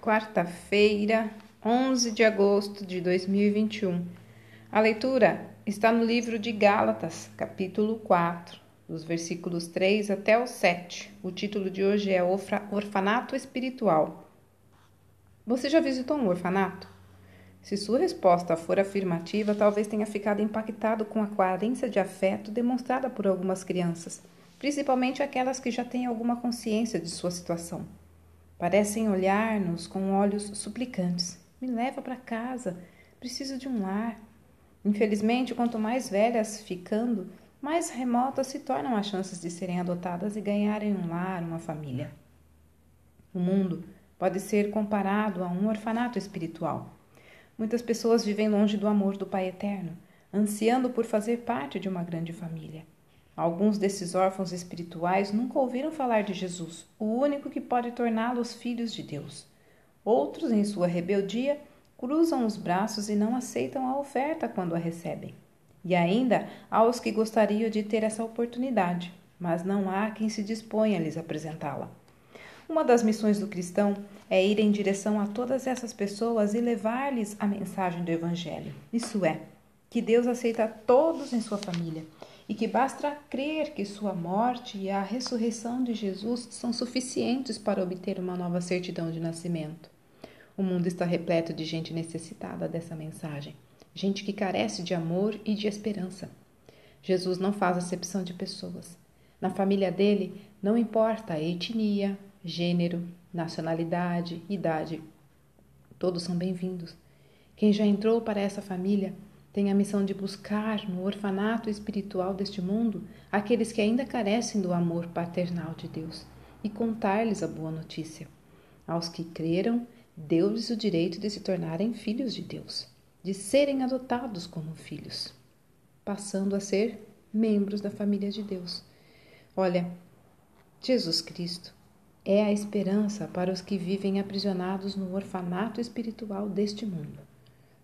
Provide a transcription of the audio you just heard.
quarta-feira, 11 de agosto de 2021. A leitura está no livro de Gálatas, capítulo 4, dos versículos 3 até o 7. O título de hoje é Orfanato Espiritual. Você já visitou um orfanato? Se sua resposta for afirmativa, talvez tenha ficado impactado com a carência de afeto demonstrada por algumas crianças, principalmente aquelas que já têm alguma consciência de sua situação. Parecem olhar-nos com olhos suplicantes. Me leva para casa, preciso de um lar. Infelizmente, quanto mais velhas ficando, mais remotas se tornam as chances de serem adotadas e ganharem um lar, uma família. O mundo pode ser comparado a um orfanato espiritual. Muitas pessoas vivem longe do amor do Pai Eterno, ansiando por fazer parte de uma grande família. Alguns desses órfãos espirituais nunca ouviram falar de Jesus, o único que pode torná-los filhos de Deus. Outros, em sua rebeldia, cruzam os braços e não aceitam a oferta quando a recebem. E ainda há os que gostariam de ter essa oportunidade, mas não há quem se disponha a lhes apresentá-la. Uma das missões do cristão é ir em direção a todas essas pessoas e levar-lhes a mensagem do Evangelho. Isso é, que Deus aceita todos em sua família e que basta crer que sua morte e a ressurreição de Jesus são suficientes para obter uma nova certidão de nascimento. O mundo está repleto de gente necessitada dessa mensagem, gente que carece de amor e de esperança. Jesus não faz acepção de pessoas. Na família dele, não importa a etnia, gênero, nacionalidade, idade. Todos são bem-vindos. Quem já entrou para essa família tem a missão de buscar no orfanato espiritual deste mundo aqueles que ainda carecem do amor paternal de Deus e contar-lhes a boa notícia. Aos que creram, deu-lhes o direito de se tornarem filhos de Deus, de serem adotados como filhos, passando a ser membros da família de Deus. Olha, Jesus Cristo é a esperança para os que vivem aprisionados no orfanato espiritual deste mundo.